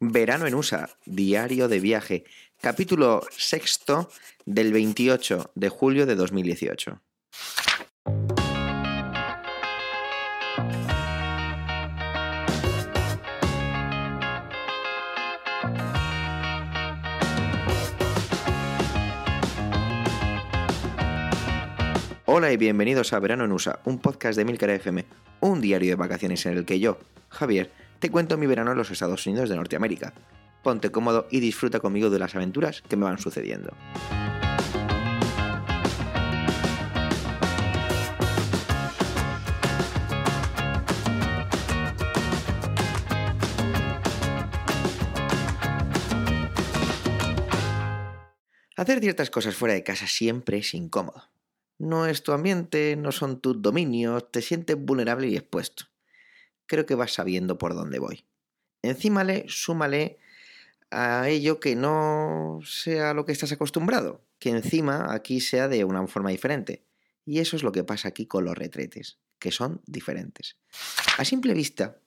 Verano en USA, diario de viaje, capítulo sexto del 28 de julio de 2018. Hola y bienvenidos a Verano en USA, un podcast de Milcar FM, un diario de vacaciones en el que yo, Javier, te cuento mi verano en los Estados Unidos de Norteamérica. Ponte cómodo y disfruta conmigo de las aventuras que me van sucediendo. Hacer ciertas cosas fuera de casa siempre es incómodo. No es tu ambiente, no son tus dominios, te sientes vulnerable y expuesto creo que vas sabiendo por dónde voy. Encímale, súmale a ello que no sea lo que estás acostumbrado, que encima aquí sea de una forma diferente. Y eso es lo que pasa aquí con los retretes, que son diferentes. A simple vista,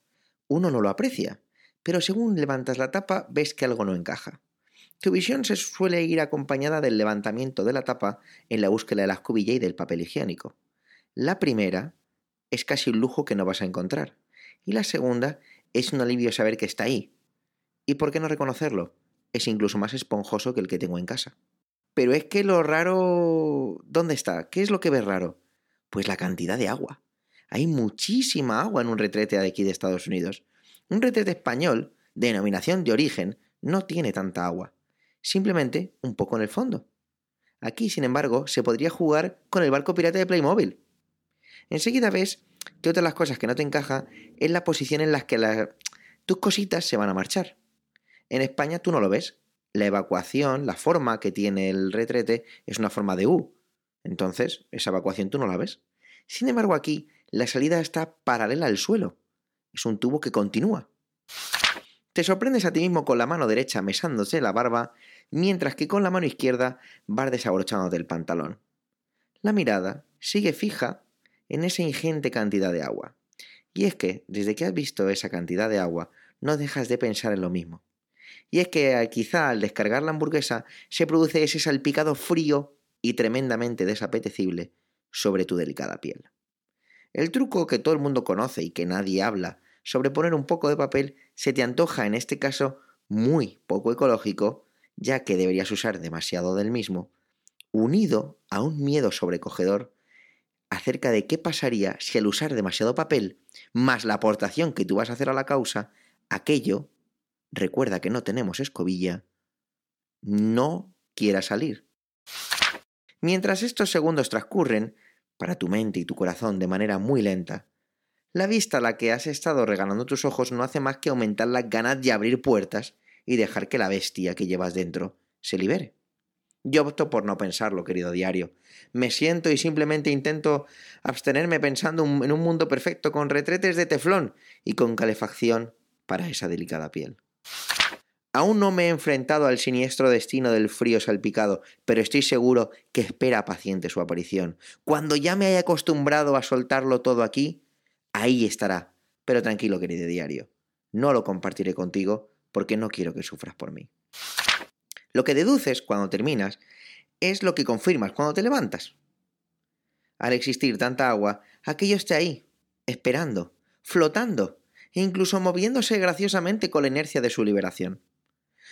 uno no lo aprecia, pero según levantas la tapa ves que algo no encaja. Tu visión se suele ir acompañada del levantamiento de la tapa en la búsqueda de la escobilla y del papel higiénico. La primera es casi un lujo que no vas a encontrar. Y la segunda es un alivio saber que está ahí. ¿Y por qué no reconocerlo? Es incluso más esponjoso que el que tengo en casa. Pero es que lo raro... ¿Dónde está? ¿Qué es lo que ves raro? Pues la cantidad de agua. Hay muchísima agua en un retrete de aquí de Estados Unidos. Un retrete español, de denominación de origen, no tiene tanta agua. Simplemente un poco en el fondo. Aquí, sin embargo, se podría jugar con el barco pirata de Playmobil. Enseguida ves que otra de las cosas que no te encaja es la posición en la que tus cositas se van a marchar. En España tú no lo ves. La evacuación, la forma que tiene el retrete es una forma de U. Entonces, esa evacuación tú no la ves. Sin embargo, aquí la salida está paralela al suelo. Es un tubo que continúa. Te sorprendes a ti mismo con la mano derecha mesándose la barba, mientras que con la mano izquierda vas desabrochándote el pantalón. La mirada sigue fija en esa ingente cantidad de agua. Y es que, desde que has visto esa cantidad de agua, no dejas de pensar en lo mismo. Y es que eh, quizá al descargar la hamburguesa se produce ese salpicado frío y tremendamente desapetecible sobre tu delicada piel. El truco que todo el mundo conoce y que nadie habla sobre poner un poco de papel se te antoja en este caso muy poco ecológico, ya que deberías usar demasiado del mismo, unido a un miedo sobrecogedor acerca de qué pasaría si al usar demasiado papel, más la aportación que tú vas a hacer a la causa, aquello, recuerda que no tenemos escobilla, no quiera salir. Mientras estos segundos transcurren, para tu mente y tu corazón de manera muy lenta, la vista a la que has estado regalando tus ojos no hace más que aumentar las ganas de abrir puertas y dejar que la bestia que llevas dentro se libere. Yo opto por no pensarlo, querido diario. Me siento y simplemente intento abstenerme pensando en un mundo perfecto con retretes de teflón y con calefacción para esa delicada piel. Aún no me he enfrentado al siniestro destino del frío salpicado, pero estoy seguro que espera paciente su aparición. Cuando ya me haya acostumbrado a soltarlo todo aquí, ahí estará. Pero tranquilo, querido diario, no lo compartiré contigo porque no quiero que sufras por mí. Lo que deduces cuando terminas es lo que confirmas cuando te levantas. Al existir tanta agua, aquello está ahí, esperando, flotando e incluso moviéndose graciosamente con la inercia de su liberación.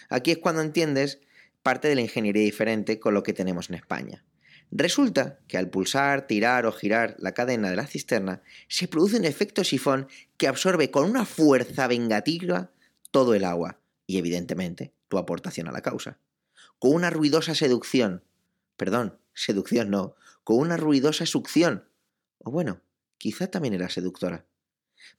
Aquí es cuando entiendes parte de la ingeniería diferente con lo que tenemos en España. Resulta que al pulsar, tirar o girar la cadena de la cisterna, se produce un efecto sifón que absorbe con una fuerza vengativa todo el agua y, evidentemente, tu aportación a la causa con una ruidosa seducción. Perdón, seducción no, con una ruidosa succión. O bueno, quizá también era seductora.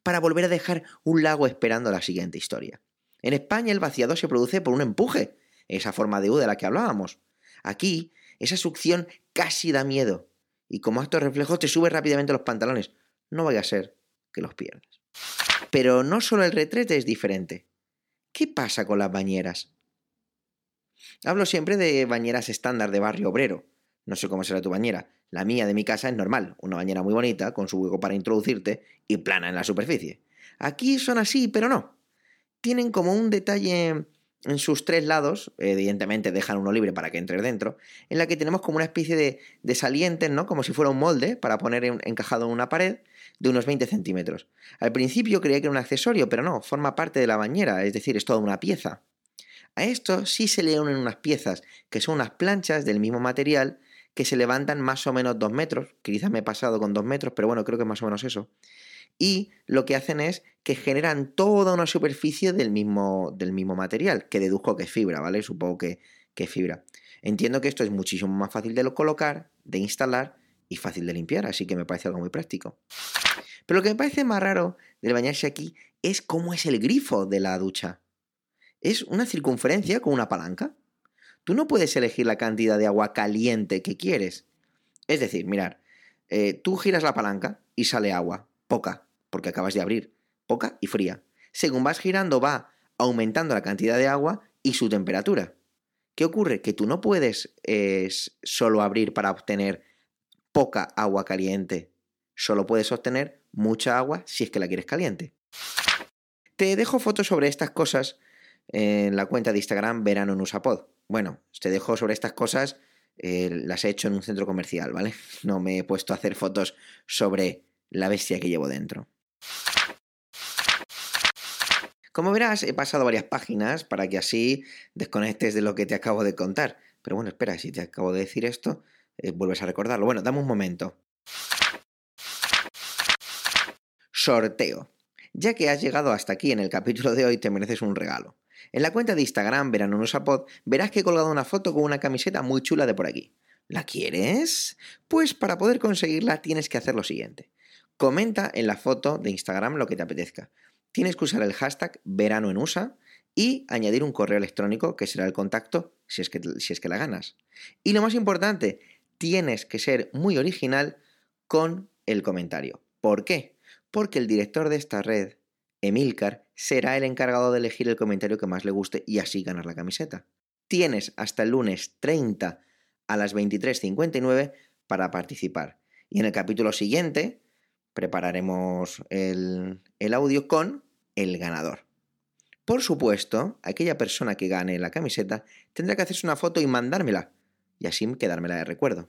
Para volver a dejar un lago esperando la siguiente historia. En España el vaciado se produce por un empuje, esa forma de U de la que hablábamos. Aquí, esa succión casi da miedo, y como acto reflejo te sube rápidamente los pantalones. No vaya a ser que los pierdas. Pero no solo el retrete es diferente. ¿Qué pasa con las bañeras? Hablo siempre de bañeras estándar de barrio obrero. No sé cómo será tu bañera. La mía de mi casa es normal, una bañera muy bonita, con su hueco para introducirte y plana en la superficie. Aquí son así, pero no. tienen como un detalle en sus tres lados, evidentemente dejan uno libre para que entre dentro, en la que tenemos como una especie de, salientes, ¿no? Como si fuera un molde para poner encajado en una pared de unos 20 centímetros. Al principio creía que era un accesorio, pero no, forma parte de la bañera, es decir, es toda una pieza. A esto sí se le unen unas piezas, que son unas planchas del mismo material, que se levantan más o menos dos metros, que quizás me he pasado con dos metros, pero bueno, creo que más o menos eso. Y lo que hacen es que generan toda una superficie del mismo, del mismo material, que deduzco que es fibra, ¿vale? Supongo que, que es fibra. Entiendo que esto es muchísimo más fácil de colocar, de instalar y fácil de limpiar, así que me parece algo muy práctico. Pero lo que me parece más raro del bañarse aquí es cómo es el grifo de la ducha. Es una circunferencia con una palanca. Tú no puedes elegir la cantidad de agua caliente que quieres. Es decir, mirar, eh, tú giras la palanca y sale agua, poca, porque acabas de abrir, poca y fría. Según vas girando va aumentando la cantidad de agua y su temperatura. ¿Qué ocurre? Que tú no puedes solo abrir para obtener poca agua caliente. Solo puedes obtener mucha agua si es que la quieres caliente. Te dejo fotos sobre estas cosas en la cuenta de Instagram Verano en Usapod. Bueno, te dejo sobre estas cosas, eh, las he hecho en un centro comercial, ¿vale? No me he puesto a hacer fotos sobre la bestia que llevo dentro. Como verás, he pasado varias páginas para que así desconectes de lo que te acabo de contar. Pero bueno, espera, si te acabo de decir esto, eh, vuelves a recordarlo. Bueno, dame un momento. Sorteo. Ya que has llegado hasta aquí en el capítulo de hoy, te mereces un regalo. En la cuenta de Instagram Verano Pod verás que he colgado una foto con una camiseta muy chula de por aquí. ¿La quieres? Pues para poder conseguirla tienes que hacer lo siguiente. Comenta en la foto de Instagram lo que te apetezca. Tienes que usar el hashtag verano en USA y añadir un correo electrónico que será el contacto si es que, si es que la ganas. Y lo más importante, tienes que ser muy original con el comentario. ¿Por qué? Porque el director de esta red Emilcar será el encargado de elegir el comentario que más le guste y así ganar la camiseta. Tienes hasta el lunes 30 a las 23.59 para participar. Y en el capítulo siguiente prepararemos el, el audio con el ganador. Por supuesto, aquella persona que gane la camiseta tendrá que hacerse una foto y mandármela, y así quedármela de recuerdo.